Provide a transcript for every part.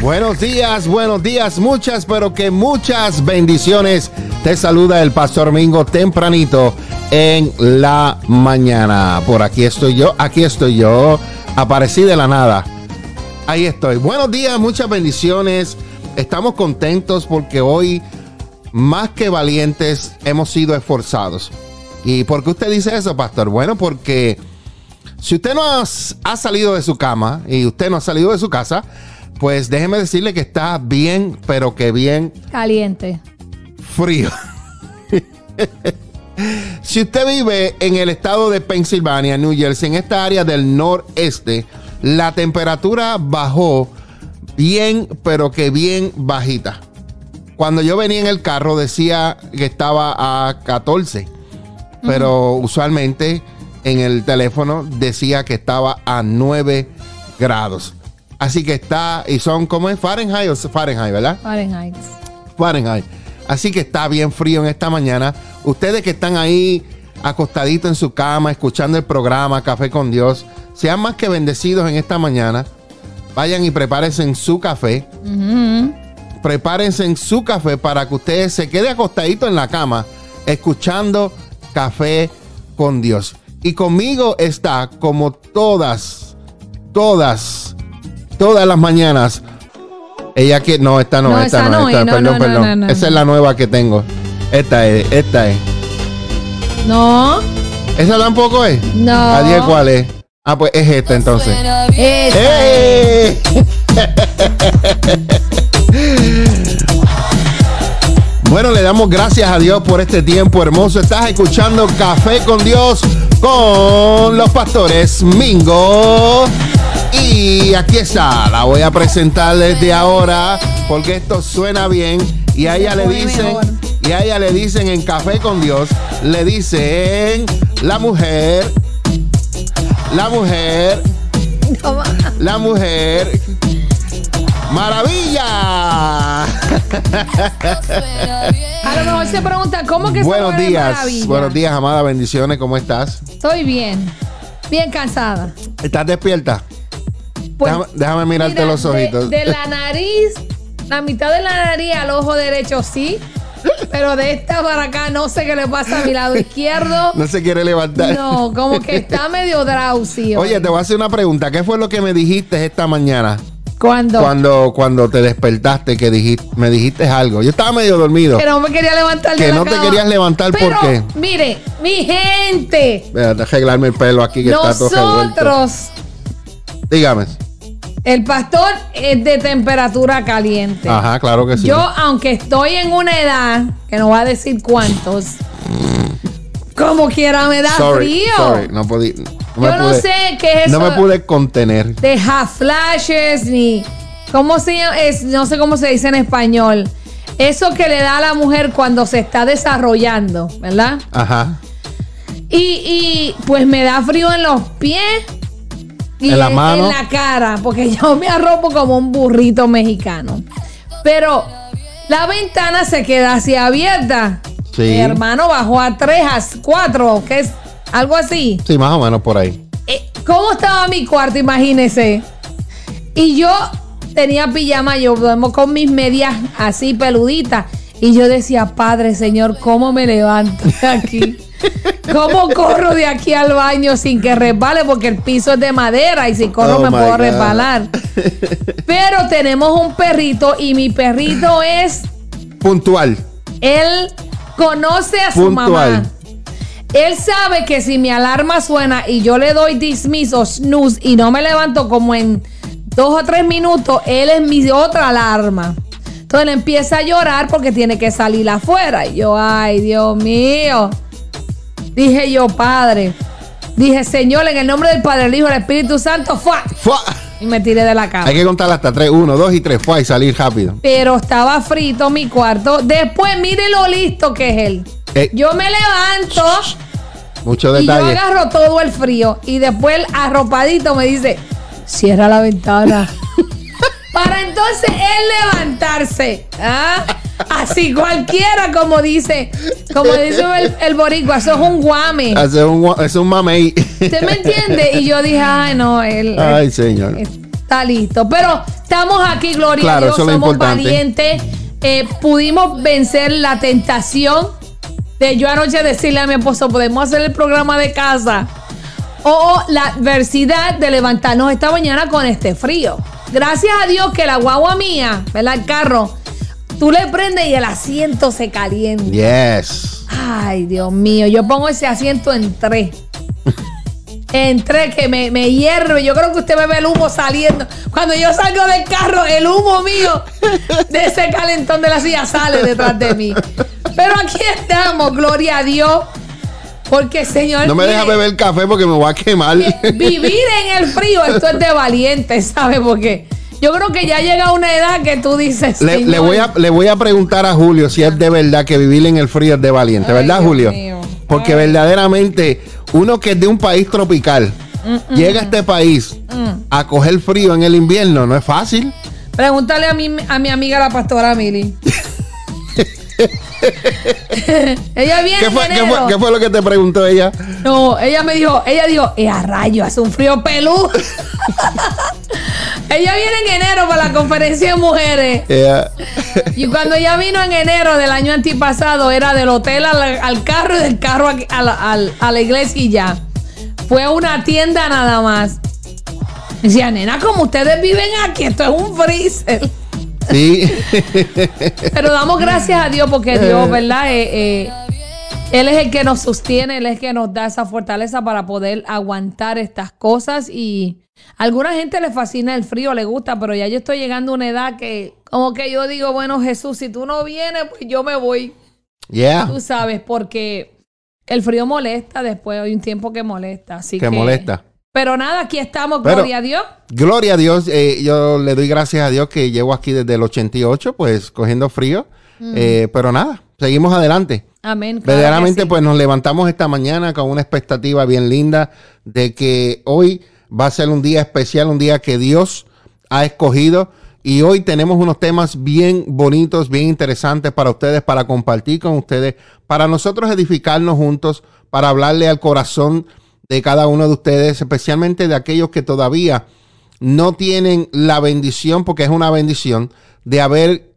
Buenos días, buenos días, muchas, pero que muchas bendiciones. Te saluda el Pastor Mingo tempranito en la mañana. Por aquí estoy yo, aquí estoy yo, aparecí de la nada. Ahí estoy. Buenos días, muchas bendiciones. Estamos contentos porque hoy, más que valientes, hemos sido esforzados. ¿Y por qué usted dice eso, pastor? Bueno, porque si usted no ha salido de su cama y usted no ha salido de su casa, pues déjeme decirle que está bien, pero que bien. Caliente. Frío. si usted vive en el estado de Pensilvania, New Jersey, en esta área del noreste, la temperatura bajó bien, pero que bien bajita. Cuando yo venía en el carro decía que estaba a 14, pero usualmente en el teléfono decía que estaba a 9 grados. Así que está, y son como es Fahrenheit o Fahrenheit, ¿verdad? Fahrenheit. Fahrenheit. Así que está bien frío en esta mañana. Ustedes que están ahí acostaditos en su cama, escuchando el programa Café con Dios, sean más que bendecidos en esta mañana. Vayan y prepárense en su café. Prepárense en su café para que ustedes se queden acostaditos en la cama, escuchando Café con Dios. Y conmigo está, como todas, todas, todas las mañanas. Ella que no, esta no, No, esta no, no esta, no, perdón, perdón. esa es la nueva que tengo. Esta es, esta es. No, ¿Esa tampoco es? no. Adiós, ¿cuál es? Ah, pues es esta entonces. ¡Eh! Bueno, le damos gracias a Dios por este tiempo hermoso. Estás escuchando Café con Dios con los pastores Mingo. Y aquí está, la voy a presentar desde ahora porque esto suena bien. Y a ella le dicen, y a ella le dicen en Café con Dios, le dicen la mujer, la mujer, la mujer. ¡Maravilla! A lo mejor se pregunta, ¿cómo que Buenos es días, maravilla? buenos días, amada, bendiciones, ¿cómo estás? Estoy bien, bien cansada. ¿Estás despierta? Pues, déjame, déjame mirarte mira, los ojitos. De, la nariz, la mitad de la nariz al ojo derecho sí, pero de esta para acá no sé qué le pasa a mi lado izquierdo. No se quiere levantar. No, como que está medio drowsy. Oye, te voy a hacer una pregunta. ¿Qué fue lo que me dijiste esta mañana? ¿Cuándo? Cuando, cuando te despertaste, que dijiste, me dijiste algo. Yo estaba medio dormido. Que no me quería levantar de Que la no te querías levantar, ¿por Pero, qué? Mire, mi gente, Voy a arreglarme el pelo aquí que está todo revuelto. nosotros, Dígame. el pastor es de temperatura caliente. Ajá, claro que sí. Yo, aunque estoy en una edad, que no va a decir cuántos, como quiera me da sorry, frío. sorry, no podí. No Yo no pude- sé qué es No eso me pude contener. de half flashes ni cómo se es no sé cómo se dice en español. Eso que le da a la mujer cuando se está desarrollando, ¿verdad? Ajá. Y, y, pues me da frío en los pies y En la mano. en la cara, porque yo me arropo como un burrito mexicano. Pero la ventana se queda así abierta. Sí. Mi hermano bajó a 3, a 4, que es algo así. Sí, más o menos por ahí. Eh, ¿Cómo estaba mi cuarto? Imagínese. Y yo tenía pijama, yo duermo con mis medias así peluditas. Y yo decía, Padre, Señor, ¿cómo me levanto de aquí? ¿Cómo corro de aquí al baño sin que resbale? Porque el piso es de madera y si corro Oh, me puedo God. resbalar. Pero tenemos un perrito y mi perrito es, Puntual. él conoce a su Puntual. mamá. Él sabe que si mi alarma suena y yo le doy dismiss o snooze y no me levanto como en dos o tres minutos, él es mi otra alarma. Entonces él empieza a llorar porque tiene que salir afuera. Y yo, ay, Dios mío. Dije yo, Padre. Dije, Señor, en el nombre del Padre, del Hijo y del Espíritu Santo, ¡fua! ¡Fua! Y me tiré de la cama. Hay que contar hasta tres. Uno, dos y tres. Fue y salir rápido. Pero estaba frito mi cuarto. Después, mire lo listo que es él. Eh. Yo me levanto Mucho y yo detalle. agarro todo el frío. Y después el arropadito me dice, cierra la ventana. Para entonces él levantarse. ¿ah? Así cualquiera, como dice, como dice el, el boricua, eso es un guame. Hace un, gua- es un mamey. ¿Usted me entiende? Y yo dije, ay, no, él, Ay, señor. está listo. Pero estamos aquí, gloria Claro, a Dios, eso es somos valientes. Eh, pudimos vencer la tentación de yo anoche decirle a mi esposo, podemos hacer el programa de casa. O la adversidad de levantarnos esta mañana con este frío. Gracias a Dios que la guagua mía, ¿verdad? El carro, tú le prendes y el asiento se calienta. Yes. Ay, Dios mío, yo pongo ese asiento en tres. En tres que me, me hierve. Yo creo que usted me ve el humo saliendo. Cuando yo salgo del carro, el humo mío de ese calentón de la silla sale detrás de mí. Pero aquí estamos, gloria a Dios. Porque, Señor, No me deja beber café porque me voy a quemar. que vivir en el frío, esto es de valiente, ¿sabes? Porque yo creo que ya llega una edad que tú dices. Le, le "Señor, voy a, le voy a preguntar a Julio si es de verdad que vivir en el frío es de valiente, Ay, ¿verdad, Dios Julio? mío. Porque Ay. verdaderamente uno que es de un país tropical llega a este país Mm. a coger frío en el invierno, no es fácil. Pregúntale a mi, a mi amiga la pastora Mili. ella viene ¿Qué fue, en qué, fue, qué fue lo que te preguntó ella? No, ella me dijo, ella dijo, eh, a rayo, hace un frío pelú. ella viene en enero para la conferencia de mujeres. Ella- Y cuando ella vino en enero del año antipasado, era del hotel al, al carro y del carro a, a la, al- a la iglesia y ya. Fue a una tienda nada más. Decía, nena, como ustedes viven aquí, esto es un freezer. Sí. Pero damos gracias a Dios porque Dios, ¿verdad? Eh, eh, él es el que nos sostiene, Él es el que nos da esa fortaleza para poder aguantar estas cosas. Y a alguna gente le fascina el frío, le gusta, pero ya yo estoy llegando a una edad que, como que yo digo, bueno, Jesús, si tú no vienes, pues yo me voy. yeah. Tú sabes, porque el frío molesta después, hay un tiempo que molesta. Así Que que, molesta. Pero nada, aquí estamos, Pero- gloria a Dios. Gloria a Dios, eh, yo le doy gracias a Dios que llevo aquí desde el 88, pues cogiendo frío. Eh, pero nada, seguimos adelante. Amén. Mm. claro Verdaderamente, sí. pues nos levantamos esta mañana con una expectativa bien linda de que hoy va a ser un día especial, un día que Dios ha escogido. Y hoy tenemos unos temas bien bonitos, bien interesantes para ustedes, para compartir con ustedes, para nosotros edificarnos juntos, para hablarle al corazón de cada uno de ustedes, especialmente de aquellos que todavía no tienen la bendición, porque es una bendición, de haber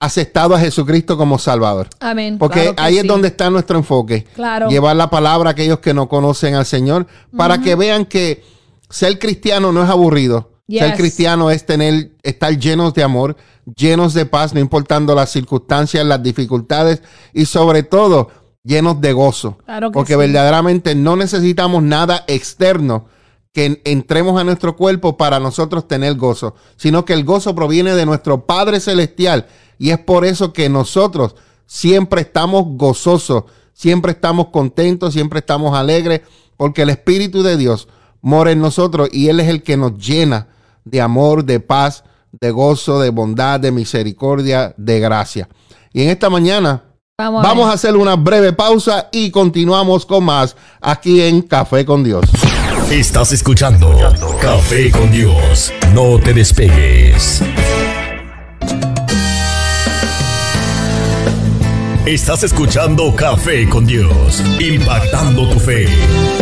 aceptado a Jesucristo como Salvador. Amén. Porque claro ahí es donde está nuestro enfoque. Claro. Llevar la palabra a aquellos que no conocen al Señor para que vean que ser cristiano no es aburrido. Ser cristiano es tener, estar llenos de amor, llenos de paz, no importando las circunstancias, las dificultades y sobre todo llenos de gozo. Claro que Porque sí. verdaderamente no necesitamos nada externo que en- entremos a nuestro cuerpo para nosotros tener gozo, sino que el gozo proviene de nuestro Padre Celestial y es por eso que nosotros siempre estamos gozosos, siempre estamos contentos, siempre estamos alegres, porque el Espíritu de Dios mora en nosotros y Él es el que nos llena de amor, de paz, de gozo, de bondad, de misericordia, de gracia. Y en esta mañana Vamos, a Vamos ver. a hacer una breve pausa y continuamos con más aquí en Café con Dios. Estás escuchando Café con Dios. No te despegues. Estás escuchando Café con Dios, impactando tu fe,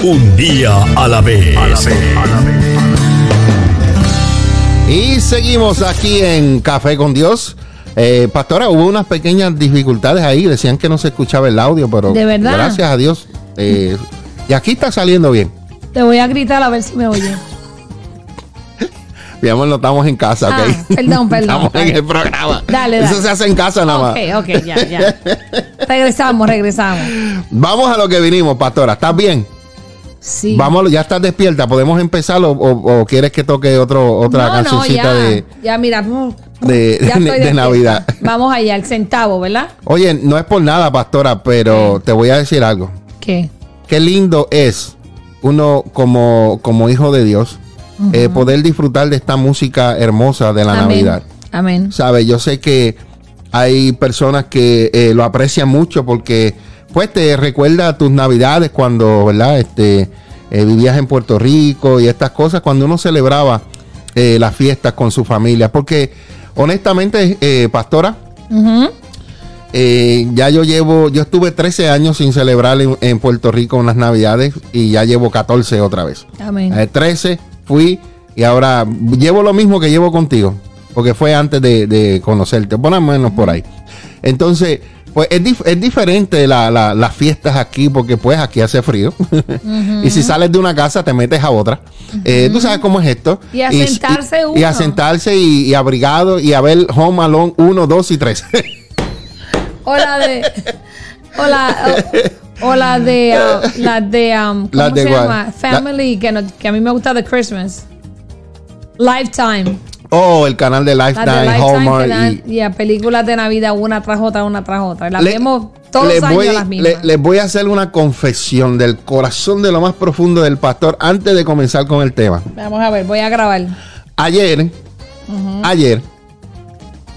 un día a la vez. Y seguimos aquí en Café con Dios. Eh, pastora, hubo unas pequeñas dificultades ahí. Decían que no se escuchaba el audio, pero ¿De verdad? gracias a Dios. eh, y aquí está saliendo bien. Te voy a gritar a ver si me oye. Mi amor, no estamos en casa, ¿ok? Ah, perdón, perdón. Estamos en el programa. Dale, Eso dale. se hace en casa nada más. Ok, ok, ya, ya. regresamos, regresamos. Vamos a lo que vinimos, pastora. ¿Estás bien? Sí. Vamos, ya estás despierta. ¿Podemos empezar o, o- o quieres que toque otro, otra no, no, cancioncita ya. de... Ya, mira. mm, de- ya de despierta. Navidad. Vamos allá, el centavo, ¿verdad? Oye, no es por nada, pastora, pero te voy a decir algo. ¿Qué? Qué lindo es uno como, como hijo de Dios eh, poder disfrutar de esta música hermosa de la Amén. Navidad. Amén. ¿Sabes? Yo sé que hay personas que eh, lo aprecian mucho porque pues te recuerda tus navidades cuando, ¿verdad? Este, eh, vivías en Puerto Rico y estas cosas, cuando uno celebraba eh, las fiestas con su familia. Porque, honestamente, eh, pastora, ya yo llevo, yo estuve 13 años sin celebrar en, en Puerto Rico unas navidades y ya llevo 14 otra vez. Amén. Eh, 13 fui y ahora llevo lo mismo que llevo contigo, porque fue antes de, de conocerte, por lo menos por ahí. Entonces, pues es, dif- es diferente la- la- las fiestas aquí, porque pues aquí hace frío. y si sales de una casa, te metes a otra. Eh, Tú sabes cómo es esto. Y a y, sentarse y- y a uno. sentarse y, y abrigado y a ver Home Alone 1, 2 y 3. O la de. O la, o, o la de. uh, la de. Um, ¿Cómo La de se llama? Family, que, no- que a mí me gusta de Christmas. Lifetime. Oh, el canal de Lifetime, de Lifetime Hallmark dan, y- y a películas de Navidad una tras otra, una tras otra. Las Le- vemos todos les años voy, las mismas. le- les voy a hacer una confesión del corazón de lo más profundo del pastor antes de comenzar con el tema. Vamos a ver, voy a grabar. Ayer, ayer,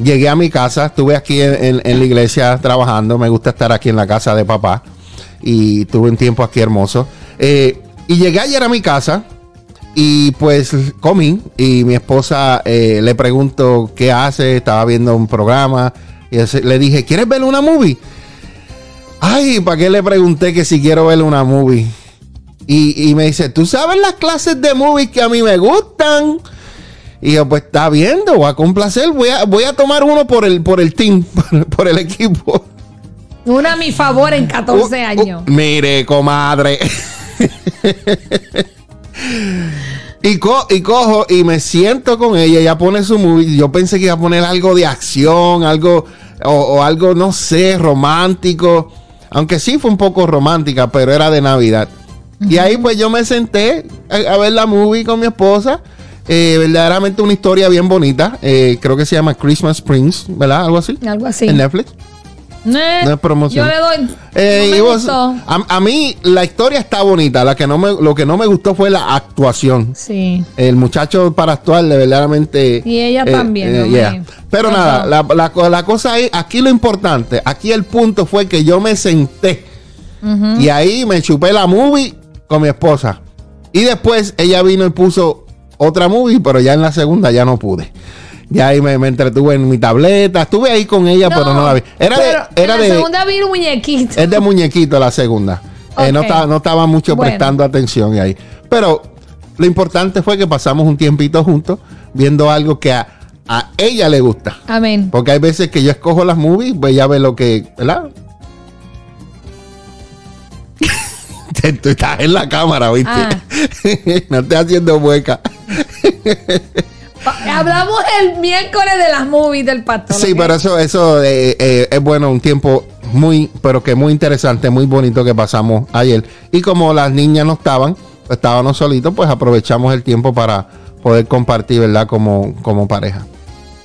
llegué a mi casa, estuve aquí en, en- en la iglesia trabajando, me gusta estar aquí en la casa de papá y tuve un tiempo aquí hermoso. Eh, y llegué ayer a mi casa y pues comí y mi esposa eh, le pregunto qué hace, estaba viendo un programa y le dije, ¿quieres ver una movie? Ay, ¿para qué le pregunté que si quiero ver una movie? Y, y me dice, ¿tú sabes las clases de movies que a mí me gustan? Y yo, pues está viendo, voy a complacer, voy a, voy a tomar uno por el, por el team, por, por el equipo. Una a mi favor en 14 Uh, uh, años. mire, comadre. y, co- y cojo y me siento con ella, ella pone su movie. Yo pensé que iba a poner algo de acción, algo, o, o algo, no sé, romántico. Aunque sí fue un poco romántica, pero era de Navidad. Y ahí pues yo me senté a, a ver la movie con mi esposa. Eh, verdaderamente una historia bien bonita. Eh, creo que se llama Christmas Springs, ¿verdad? Algo así. Algo así. En Netflix. Eh, no es promoción. Yo le doy. Eh, no me y vos- gustó. a, a mí la historia está bonita. La que no me, lo que no me gustó fue la actuación. Sí. El muchacho para actuar de verdaderamente. Y ella eh, también, eh, yeah. Pero nada, la, la cosa es, aquí lo importante, aquí el punto fue que yo me senté y ahí me chupé la movie con mi esposa. Y después ella vino y puso otra movie, pero ya en la segunda ya no pude. Ya ahí me, me entretuve en mi tableta. Estuve ahí con ella, pero no la vi. Era de. Era en la de segunda vi un muñequito. es de muñequito la segunda. Eh, no, estaba, no estaba mucho Bueno. prestando atención ahí. Pero lo importante fue que pasamos un tiempito juntos viendo algo que a, a ella le gusta. Amén. Porque hay veces que yo escojo las movies, pues ella ve lo que, ¿verdad? Tú estás en la cámara, ¿viste? Ah. no estés haciendo mueca. Hablamos el miércoles de las movies del pastor. Sí, pero eso, eso eh, eh, es bueno, un tiempo muy, pero que muy interesante, muy bonito que pasamos ayer. Y como las niñas no estaban, pues estábamos solitos, pues aprovechamos el tiempo para poder compartir, ¿verdad? Como, como pareja.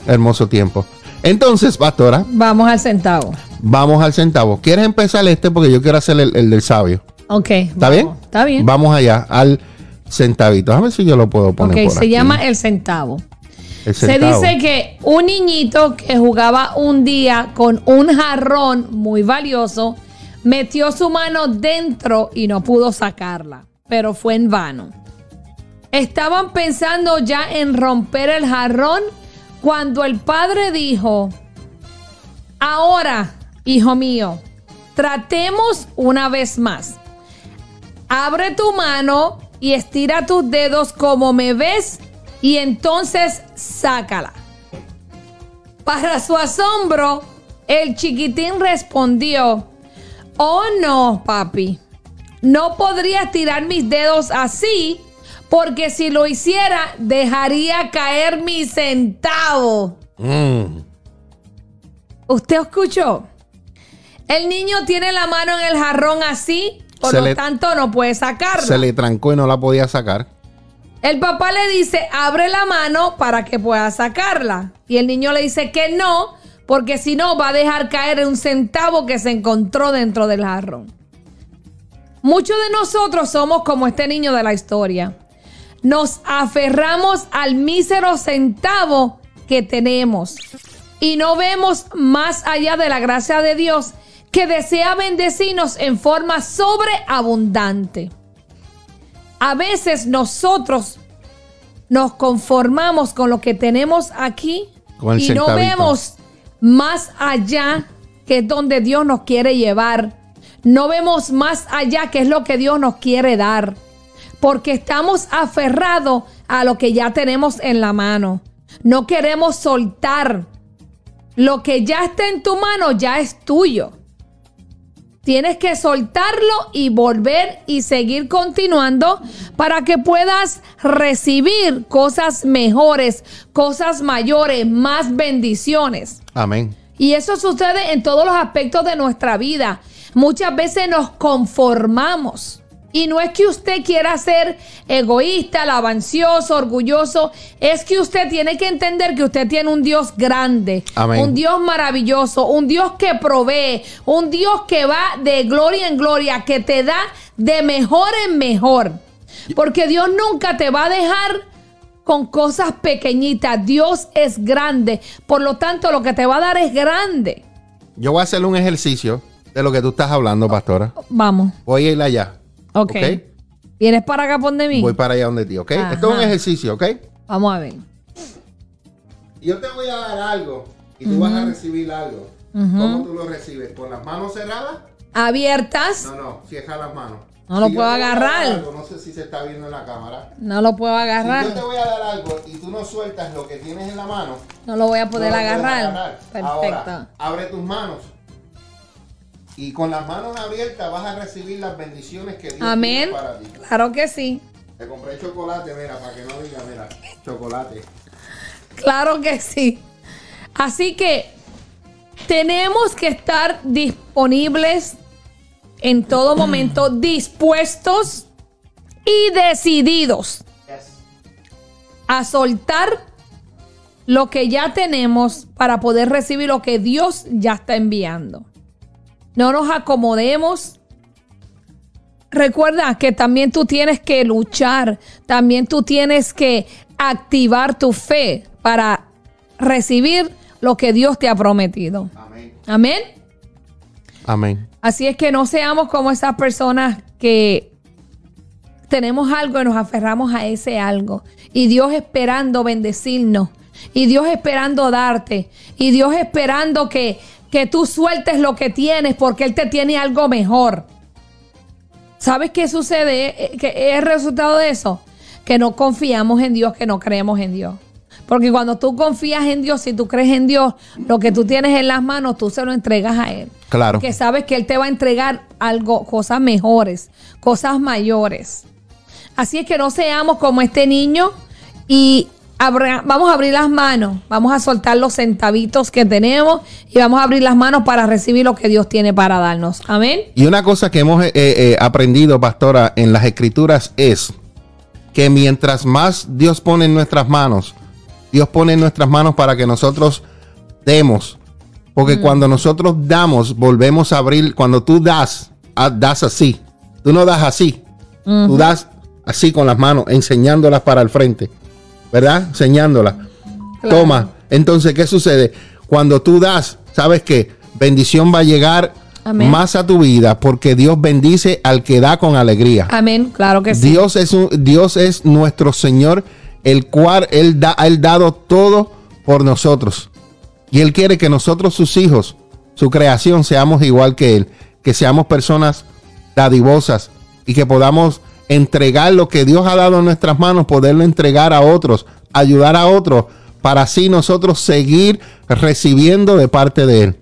Hermoso tiempo. Entonces, pastora, Vamos al centavo. vamos al centavo. ¿Quieres empezar este? Porque yo quiero hacer el, el del sabio. Ok. ¿Está bien? Está bien. Vamos allá, al centavito. A ver si yo lo puedo poner Ok, por se aquí. llama el centavo. Se dice que un niñito que jugaba un día con un jarrón muy valioso metió su mano dentro y no pudo sacarla, pero fue en vano. Estaban pensando ya en romper el jarrón cuando el padre dijo, ahora, hijo mío, tratemos una vez más. Abre tu mano y estira tus dedos como me ves y entonces sácala. Para su asombro, el chiquitín respondió, oh no, papi, no podría estirar mis dedos así porque si lo hiciera dejaría caer mi centavo. Mm. ¿Usted escuchó? El niño tiene la mano en el jarrón así, por Se lo le- tanto no puede sacarla. Se le trancó y no la podía sacar. El papá le dice, abre la mano para que pueda sacarla. Y el niño le dice que no, porque si no va a dejar caer un centavo que se encontró dentro del jarrón. Muchos de nosotros somos como este niño de la historia. Nos aferramos al mísero centavo que tenemos. y no vemos más allá de la gracia de Dios que desea bendecirnos en forma sobreabundante. A veces nosotros nos conformamos con lo que tenemos aquí y no vemos más allá que es donde Dios nos quiere llevar. No vemos más allá que es lo que Dios nos quiere dar. Porque estamos aferrados a lo que ya tenemos en la mano. No queremos soltar. Lo que ya está en tu mano ya es tuyo. Tienes que soltarlo y volver y seguir continuando para que puedas recibir cosas mejores, cosas mayores, más bendiciones. Amén. Y eso sucede en todos los aspectos de nuestra vida. Muchas veces nos conformamos. Y no es que usted quiera ser egoísta, lavancioso, orgulloso. Es que usted tiene que entender que usted tiene un Dios grande, Amén. un Dios maravilloso, un Dios que provee, un Dios que va de gloria en gloria, que te da de mejor en mejor. Porque Dios nunca te va a dejar con cosas pequeñitas. Dios es grande. Por lo tanto, lo que te va a dar es grande. Yo voy a hacer un ejercicio de lo que tú estás hablando, pastora. Vamos. Voy a ir allá. Ok. Ok. ¿Vienes para acá por de mí? Voy para allá donde ti, ¿ok? Ajá. Esto es un ejercicio, ¿ok? Vamos a ver. Yo te voy a dar algo y tú vas a recibir algo. ¿Cómo tú lo recibes? ¿Con las manos cerradas? Abiertas. No, no, cierra las manos. No lo puedo agarrar. algo, no sé si se está viendo en la cámara. No lo puedo Si yo te agarrar. voy a dar algo y tú no sueltas lo que tienes en la mano, No lo voy a poder no agarrar. Perfecto. Ahora, abre tus manos. Y con las manos abiertas vas a recibir las bendiciones que Dios Amén. tiene para ti. Claro que sí. Te compré chocolate, mira, para que no diga, mira, chocolate. Claro que sí. Así que tenemos que estar disponibles en todo momento, dispuestos y decididos a soltar lo que ya tenemos para poder recibir lo que Dios ya está enviando. No nos acomodemos. Recuerda que también tú tienes que luchar, también tú tienes que activar tu fe para recibir lo que Dios te ha prometido. Amén. Amén. Amén. Así es que no seamos como esas personas que tenemos algo y nos aferramos a ese algo. Y Dios esperando bendecirnos. Y Dios esperando darte. Y Dios esperando que, que tú sueltes lo que tienes porque Él te tiene algo mejor. ¿Sabes qué sucede? Eh, ¿Qué es el resultado de eso? Que no confiamos en Dios, que no creemos en Dios. Porque cuando tú confías en Dios, si tú crees en Dios, lo que tú tienes en las manos, tú se lo entregas a Él. Claro. Que sabes que Él te va a entregar algo, cosas mejores, cosas mayores. Así es que no seamos como este niño y abra- vamos a abrir las manos, vamos a soltar los centavitos que tenemos y vamos a abrir las manos para recibir lo que Dios tiene para darnos. Amén. Y una cosa que hemos eh, eh, aprendido, pastora, en las escrituras es que mientras más Dios pone en nuestras manos, Dios pone en nuestras manos para que nosotros demos. Porque cuando nosotros damos, volvemos a abrir. Cuando tú das, ah, das así. Tú no das así. Tú das así con las manos, enseñándolas para el frente. ¿Verdad? Enseñándolas. Claro. Toma. Entonces, ¿qué sucede? Cuando tú das, ¿sabes qué? Bendición va a llegar Amén. más a tu vida porque Dios bendice al que da con alegría. Amén. Claro que sí. Dios es un, Dios es nuestro Señor, el cual él da, ha él dado todo por nosotros. Y él quiere que nosotros sus hijos, su creación, seamos igual que él, que seamos personas dadivosas y que podamos entregar lo que Dios ha dado en nuestras manos, poderlo entregar a otros, ayudar a otros, para así nosotros seguir recibiendo de parte de él.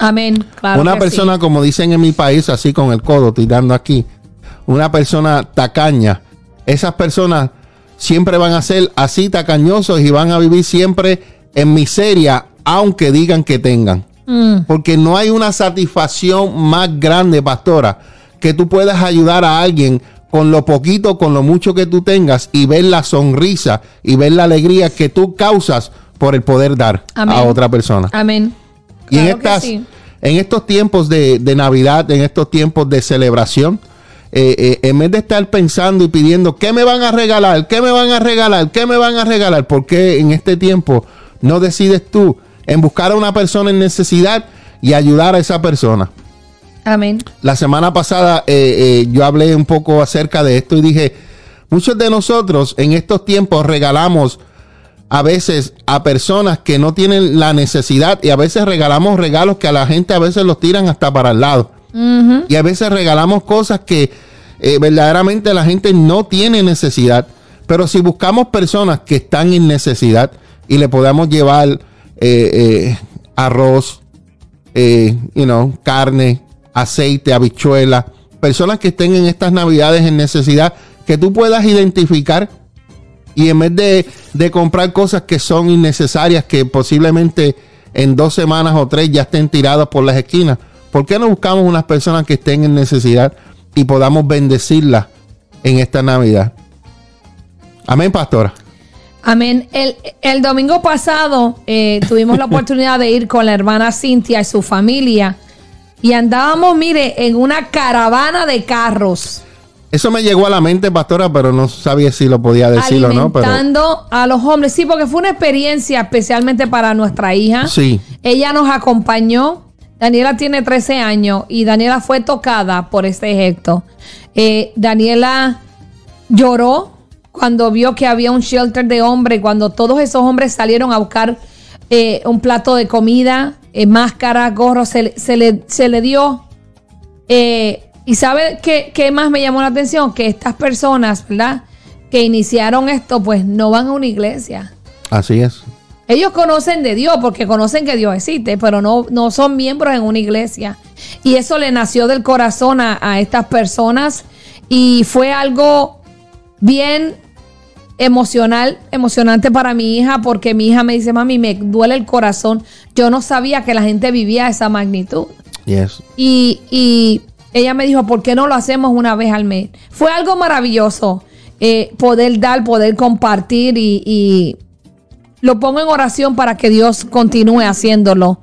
Amén. Claro una persona, sí. como dicen en mi país, así con el codo, estoy dando aquí, una persona tacaña, esas personas siempre van a ser así tacañosos y van a vivir siempre en miseria, aunque digan que tengan. Mm, Porque no hay una satisfacción más grande, pastora, que tú puedas ayudar a alguien con lo poquito, con lo mucho que tú tengas y ver la sonrisa y ver la alegría que tú causas por el poder dar Amén. a otra persona. Amén. Y en, Claro estas, sí. en estos tiempos de, de Navidad, en estos tiempos de celebración, eh, eh, en vez de estar pensando y pidiendo, ¿qué me van a regalar? ¿Qué me van a regalar? ¿Qué me van a regalar? ¿Por qué en este tiempo no decides tú en buscar a una persona en necesidad y ayudar a esa persona. Amén. La semana pasada eh, eh, yo hablé un poco acerca de esto y dije, muchos de nosotros en estos tiempos regalamos a veces a personas que no tienen la necesidad y a veces regalamos regalos que a la gente a veces los tiran hasta para el lado. Y a veces regalamos cosas que eh, verdaderamente la gente no tiene necesidad. Pero si buscamos personas que están en necesidad y le podamos llevar eh, eh, arroz, you know, carne, aceite, habichuela, personas que estén en estas navidades en necesidad, que tú puedas identificar y en vez de, de, comprar cosas que son innecesarias, que posiblemente en dos semanas o tres ya estén tiradas por las esquinas, ¿Por qué no buscamos unas personas que estén en necesidad y podamos bendecirlas en esta Navidad? Amén, pastora. Amén. El, domingo pasado eh, tuvimos la oportunidad de ir con la hermana Cintia y su familia y andábamos, mire, en una caravana de carros. Eso me llegó a la mente, pastora, pero no sabía si lo podía decir o no. Pero... a los hombres, sí, porque fue una experiencia especialmente para nuestra hija. Sí. Ella nos acompañó Daniela tiene 13 años y Daniela fue tocada por este gesto. Eh, Daniela lloró cuando vio que había un shelter de hombres, cuando todos esos hombres salieron a buscar eh, un plato de comida, eh, máscara, gorro, se, le, se le, dio. y sabe qué, qué más me llamó la atención? Que estas personas, ¿verdad? Que iniciaron esto, pues no van a una iglesia. Así es. Ellos conocen de Dios porque conocen que Dios existe, pero no, no son miembros en una iglesia. Y eso le nació del corazón a, estas personas y fue algo bien emocional, emocionante para mi hija porque mi hija me dice, mami, me duele el corazón. Yo no sabía que la gente vivía esa magnitud. Yes. Y, y, ella me dijo, ¿por qué no lo hacemos una vez al mes? Fue algo maravilloso eh, poder dar, poder compartir y lo pongo en oración para que Dios continúe haciéndolo.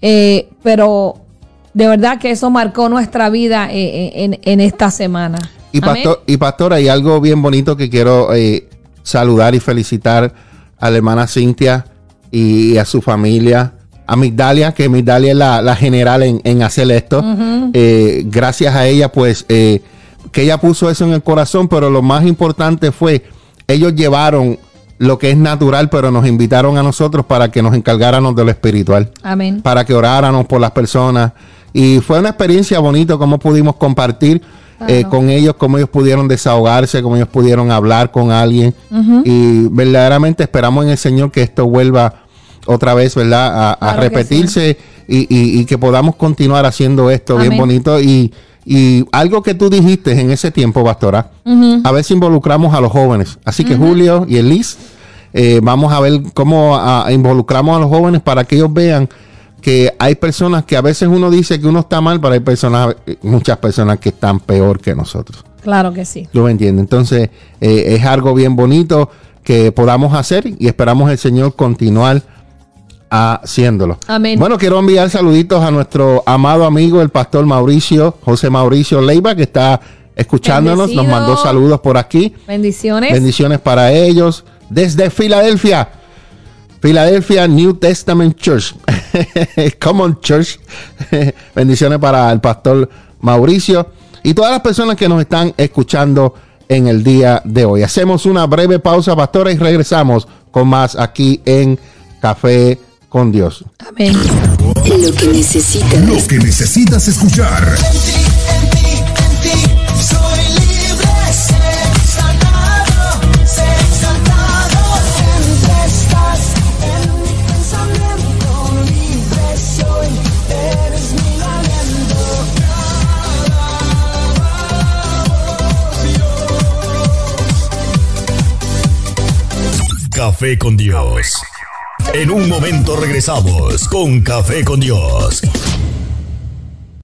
Eh, pero de verdad que eso marcó nuestra vida eh, eh, en, esta semana. Y, pastor, y pastora, hay algo bien bonito que quiero saludar y felicitar a la hermana Cintia y a su familia. A Migdalia, que Migdalia es la, general en, hacer esto. gracias a ella, pues, que ella puso eso en el corazón, pero lo más importante fue, ellos llevaron lo que es natural, pero nos invitaron a nosotros para que nos encargáramos de lo espiritual. Amén. Para que oráramos por las personas. Y fue una experiencia bonita cómo pudimos compartir eh, con ellos, cómo ellos pudieron desahogarse, cómo ellos pudieron hablar con alguien. Y verdaderamente esperamos en el Señor que esto vuelva otra vez, ¿verdad? A, repetirse y, que podamos continuar haciendo esto bien bonito. Y, y algo que tú dijiste en ese tiempo, Pastora, a ver si involucramos a los jóvenes. Así que Julio y Elis, eh, vamos a ver cómo involucramos a los jóvenes para que ellos vean que hay personas que a veces uno dice que uno está mal, pero hay personas, muchas personas que están peor que nosotros. Claro que sí. Yo me entiendo. Entonces, eh, es algo bien bonito que podamos hacer y esperamos el Señor continuar haciéndolo. Amén. Bueno, quiero enviar saluditos a nuestro amado amigo, el pastor Mauricio, José Mauricio Leiva, que está escuchándonos. Nos mandó saludos por aquí. Bendiciones. Bendiciones para ellos. Desde Filadelfia. Filadelfia New Testament Church. Common Church. Bendiciones para el pastor Mauricio y todas las personas que nos están escuchando en el día de hoy. Hacemos una breve pausa, pastores, y regresamos con más aquí en Café con Dios. Amén. Lo que necesitas. Lo que necesitas escuchar. Café con Dios. En un momento regresamos con Café con Dios.